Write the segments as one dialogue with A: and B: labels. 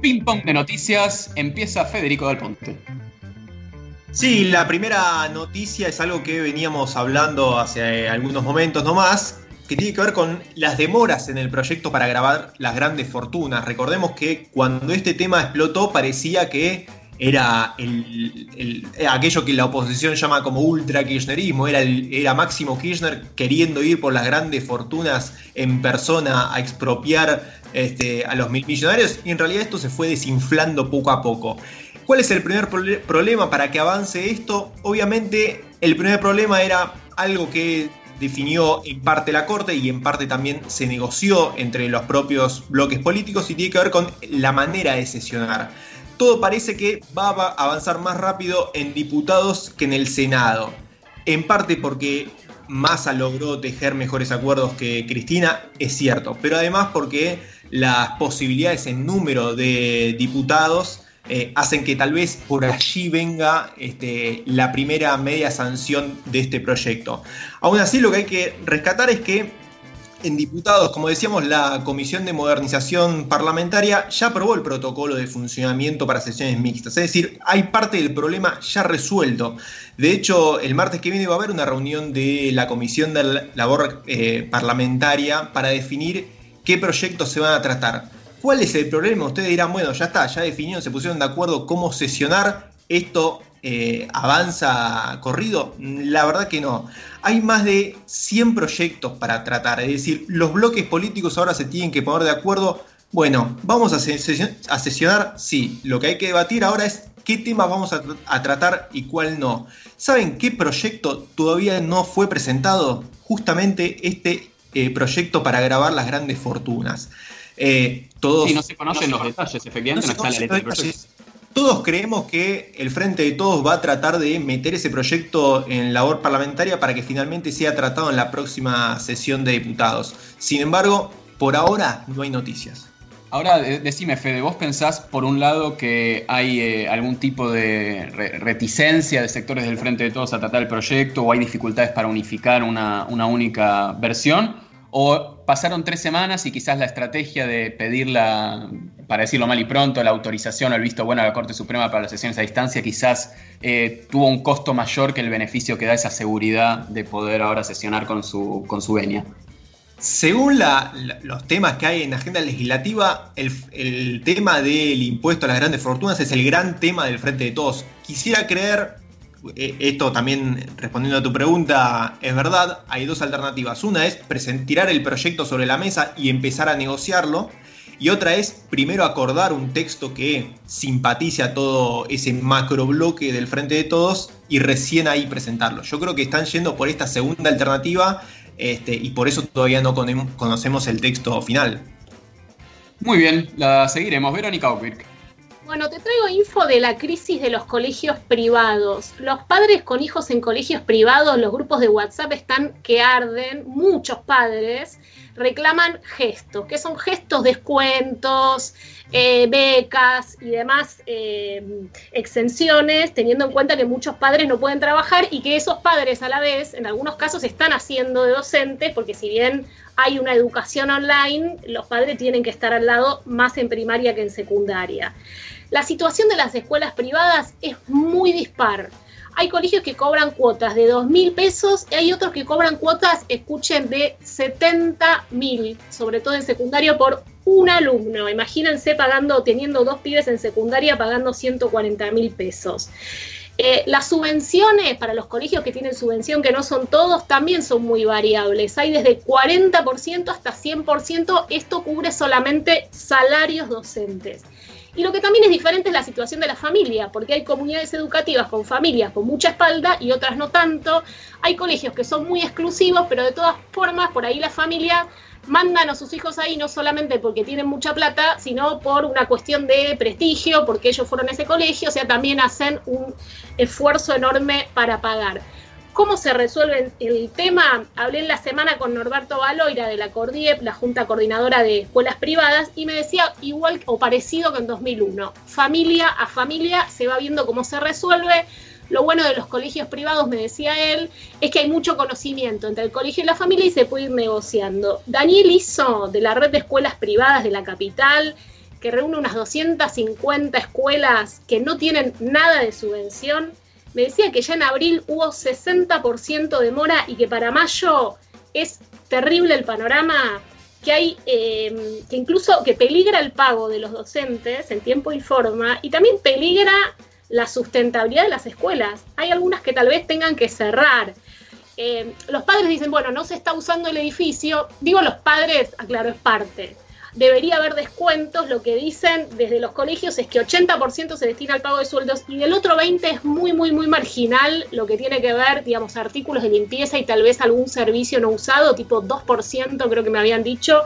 A: Ping pong de noticias, empieza Federico del Ponte.
B: Sí, la primera noticia es algo que veníamos hablando hace algunos momentos nomás, que tiene que ver con las demoras en el proyecto para grabar las grandes fortunas. Recordemos que cuando este tema explotó parecía que era el, aquello que la oposición llama como ultra kirchnerismo, era, era Máximo Kirchner queriendo ir por las grandes fortunas en persona a expropiar este, a los mil millonarios y en realidad esto se fue desinflando poco a poco. ¿Cuál es el primer problema para que avance esto? Obviamente el primer problema era algo que definió en parte la Corte y en parte también se negoció entre los propios bloques políticos y tiene que ver con la manera de sesionar todo parece que va a avanzar más rápido en diputados que en el Senado. En parte porque Massa logró tejer mejores acuerdos que Cristina, es cierto, pero además porque las posibilidades en número de diputados eh, hacen que tal vez por allí venga este, la primera media sanción de este proyecto. Aún así, lo que hay que rescatar es que en diputados, como decíamos, la Comisión de Modernización Parlamentaria ya aprobó el protocolo de funcionamiento para sesiones mixtas. Es decir, hay parte del problema ya resuelto. De hecho, el martes que viene va a haber una reunión de la Comisión de Labor eh, Parlamentaria para definir qué proyectos se van a tratar. ¿Cuál es el problema? Ustedes dirán, bueno, ya está, ya definieron, se pusieron de acuerdo cómo sesionar. Esto eh, avanza corrido? La verdad que no. Hay más de 100 proyectos para tratar, es decir, los bloques políticos ahora se tienen que poner de acuerdo. Bueno, ¿vamos a, sesionar? Sí, lo que hay que debatir ahora es qué temas vamos a, tratar y cuál no. ¿Saben qué proyecto todavía no fue presentado? Justamente este eh, proyecto para grabar las grandes fortunas.
A: Eh, todos, sí, no se conocen los detalles, efectivamente, no, está la letra del proyecto.
B: Todos creemos que el Frente de Todos va a tratar de meter ese proyecto en labor parlamentaria para que finalmente sea tratado en la próxima sesión de diputados. Sin embargo, por ahora no hay noticias.
A: Ahora, decime, Fede, ¿vos pensás, por un lado, que hay eh, algún tipo de reticencia de sectores del Frente de Todos a tratar el proyecto o hay dificultades para unificar una, una única versión? ¿O pasaron tres semanas y quizás la estrategia de pedir la, para decirlo mal y pronto, la autorización o el visto bueno a la Corte Suprema para las sesiones a distancia quizás eh, tuvo un costo mayor que el beneficio que da esa seguridad de poder ahora sesionar con su, con su venia?
B: Según los temas que hay en la agenda legislativa, el, tema del impuesto a las grandes fortunas es el gran tema del Frente de Todos. Quisiera creer esto también respondiendo a tu pregunta, es verdad, hay dos alternativas. Una es tirar el proyecto sobre la mesa y empezar a negociarlo. Y otra es primero acordar un texto que simpatice a todo ese macro bloque del Frente de Todos y recién ahí presentarlo. Yo creo que están yendo por esta segunda alternativa este, y por eso todavía no conocemos el texto final.
A: Muy bien, la seguiremos. Verónica Oquirk.
C: Bueno, te traigo info de la crisis de los colegios privados. Los padres con hijos en colegios privados, los grupos de WhatsApp están que arden, muchos padres reclaman gestos, que son gestos, descuentos, eh, becas y demás eh, exenciones, teniendo en cuenta que muchos padres no pueden trabajar y que esos padres a la vez, en algunos casos, están haciendo de docentes, porque si bien hay una educación online, los padres tienen que estar al lado más en primaria que en secundaria. La situación de las escuelas privadas es muy dispar. Hay colegios que cobran cuotas de 2 mil pesos y hay otros que cobran cuotas, escuchen, de 70 mil, sobre todo en secundario, por un alumno. Imagínense pagando, teniendo dos pibes en secundaria, pagando 140 mil pesos. Eh, las subvenciones para los colegios que tienen subvención, que no son todos, también son muy variables. Hay desde 40% hasta 100%. Esto cubre solamente salarios docentes. Y lo que también es diferente es la situación de la familia, porque hay comunidades educativas con familias con mucha espalda y otras no tanto. Hay colegios que son muy exclusivos, pero de todas formas, por ahí la familia mandan a sus hijos ahí no solamente porque tienen mucha plata, sino por una cuestión de prestigio, porque ellos fueron a ese colegio, o sea, también hacen un esfuerzo enorme para pagar. ¿Cómo se resuelve el tema? Hablé en la semana con Norberto Baloira de la CORDIEP, la Junta Coordinadora de Escuelas Privadas, y me decía igual o parecido que en 2001. Familia a familia se va viendo cómo se resuelve. Lo bueno de los colegios privados, me decía él, es que hay mucho conocimiento entre el colegio y la familia y se puede ir negociando. Daniel hizo de la red de escuelas privadas de la capital, que reúne unas 250 escuelas que no tienen nada de subvención, me decía que ya en abril hubo 60% de mora y que para mayo es terrible el panorama que hay, eh, que incluso que peligra el pago de los docentes en tiempo y forma y también peligra la sustentabilidad de las escuelas. Hay algunas que tal vez tengan que cerrar. Eh, los padres dicen, bueno, no se está usando el edificio. Digo los padres, aclaro, es parte debería haber descuentos. Lo que dicen desde los colegios es que 80% se destina al pago de sueldos y del otro 20% es muy, muy, muy marginal lo que tiene que ver, digamos, artículos de limpieza y tal vez algún servicio no usado, tipo 2%, creo que me habían dicho,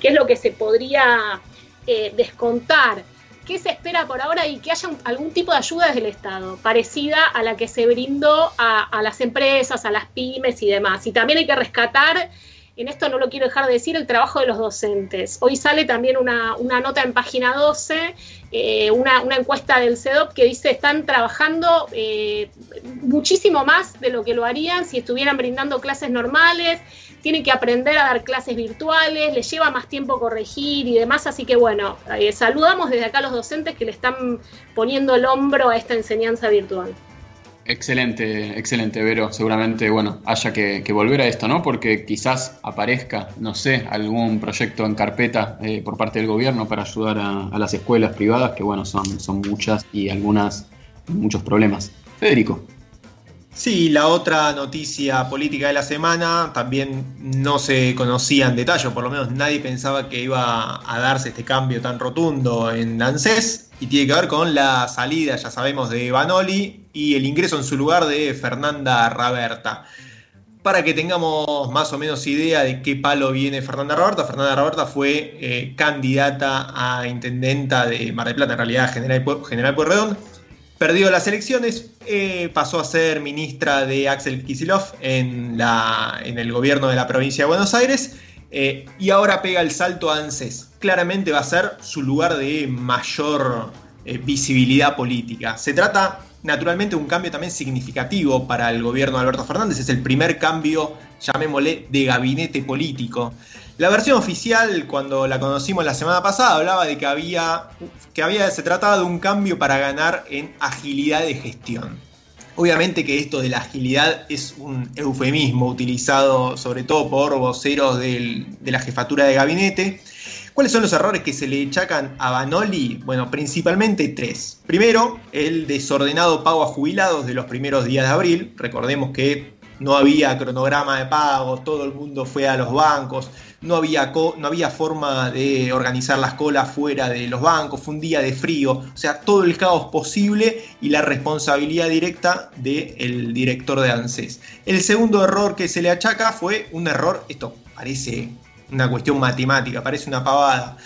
C: que es lo que se podría eh, descontar. ¿Qué se espera por ahora y que haya algún tipo de ayuda desde el Estado, parecida a la que se brindó a, a las empresas, a las pymes y demás? Y también hay que rescatar en esto no lo quiero dejar de decir, el trabajo de los docentes. Hoy sale también una, nota en página 12, eh, una, encuesta del CEDOP que dice están trabajando eh, muchísimo más de lo que lo harían si estuvieran brindando clases normales, tienen que aprender a dar clases virtuales, les lleva más tiempo corregir y demás, así que bueno, eh, saludamos desde acá a los docentes que le están poniendo el hombro a esta enseñanza virtual.
A: Excelente, excelente, Vero. Seguramente, bueno, haya que, volver a esto, ¿no? Porque quizás aparezca, no sé, algún proyecto en carpeta eh, por parte del gobierno para ayudar a, las escuelas privadas, que bueno, son, son muchas y algunas, muchos problemas. Federico.
B: Sí, la otra noticia política de la semana también no se conocía en detalle, por lo menos nadie pensaba que iba a darse este cambio tan rotundo en ANSES y tiene que ver con la salida, ya sabemos, de Banoli y el ingreso en su lugar de Fernanda Raberta. Para que tengamos más o menos idea de qué palo viene Fernanda Raberta, Fernanda Raberta fue eh, candidata a intendenta de Mar del Plata, en realidad General, General perdió las elecciones, eh, pasó a ser ministra de Axel Kisilov en, en el gobierno de la provincia de Buenos Aires eh, y ahora pega el salto a ANSES. Claramente va a ser su lugar de mayor eh, visibilidad política. Se trata naturalmente de un cambio también significativo para el gobierno de Alberto Fernández. Es el primer cambio, llamémosle, de gabinete político. La versión oficial, cuando la conocimos la semana pasada, hablaba de que había, que había, se trataba de un cambio para ganar en agilidad de gestión. Obviamente que esto de la agilidad es un eufemismo utilizado sobre todo por voceros de la jefatura de gabinete. ¿Cuáles son los errores que se le achacan a Banoli? Bueno, principalmente tres. Primero, el desordenado pago a jubilados de los primeros días de abril. Recordemos que no había cronograma de pago, todo el mundo fue a los bancos, no había, no había forma de organizar las colas fuera de los bancos, fue un día de frío, o sea, todo el caos posible y la responsabilidad directa del director de ANSES. El segundo error que se le achaca fue un error, esto parece una cuestión matemática, parece una pavada,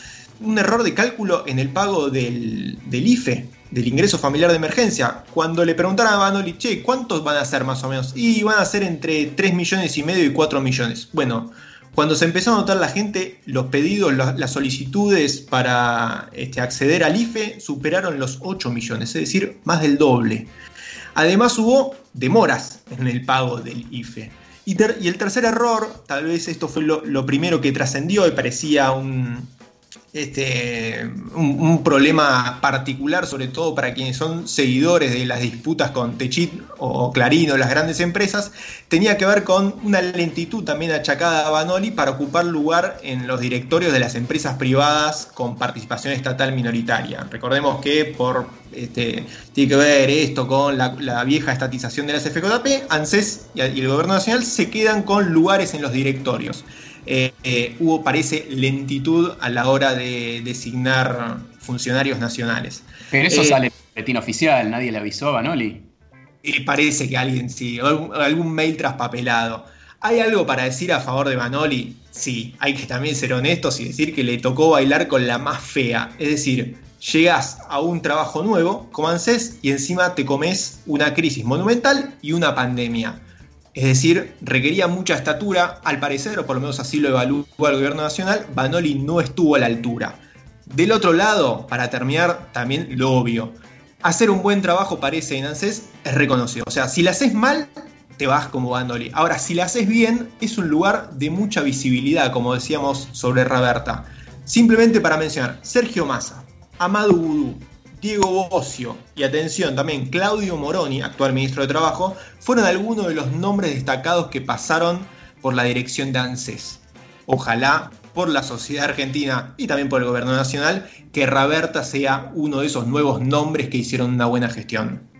B: un error de cálculo en el pago del, del IFE del ingreso familiar de emergencia, cuando le preguntaron a Banoli, che, ¿cuántos van a ser más o menos? Y van a ser entre 3 millones y medio y 4 millones. Bueno, cuando se empezó a notar la gente, los pedidos, las solicitudes para este, acceder al IFE superaron los 8 millones, es decir, más del doble. Además hubo demoras en el pago del IFE. Y, el tercer error, tal vez esto fue lo primero que trascendió y parecía un, este, un, problema particular, sobre todo para quienes son seguidores de las disputas con Techit o Clarín o las grandes empresas, tenía que ver con una lentitud también achacada a Banoli para ocupar lugar en los directorios de las empresas privadas con participación estatal minoritaria. Recordemos que por este, tiene que ver esto con la, vieja estatización de las FJP, ANSES y el Gobierno Nacional se quedan con lugares en los directorios. Eh, eh, hubo, parece, lentitud a la hora de designar funcionarios nacionales.
A: Pero eso eh, sale en el boletín oficial, nadie le avisó a Banoli.
B: parece que alguien sí, algún, mail traspapelado. ¿Hay algo para decir a favor de Banoli? Sí, hay que también ser honestos y decir que le tocó bailar con la más fea. Es decir, llegas a un trabajo nuevo, como ANSES, y encima te comes una crisis monumental y una pandemia. Es decir, requería mucha estatura, al parecer, o por lo menos así lo evaluó el gobierno nacional, Banoli no estuvo a la altura. Del otro lado, para terminar, también lo obvio. Hacer un buen trabajo parece en ANSES es reconocido. O sea, si la haces mal, te vas como Bandoli. Ahora, si la haces bien, es un lugar de mucha visibilidad, como decíamos sobre Raberta. Simplemente para mencionar, Sergio Massa, Amado Vudú, Diego Bocio y atención también Claudio Moroni, actual ministro de Trabajo, fueron algunos de los nombres destacados que pasaron por la dirección de ANSES. Ojalá por la sociedad argentina y también por el gobierno nacional que Raberta sea uno de esos nuevos nombres que hicieron una buena gestión.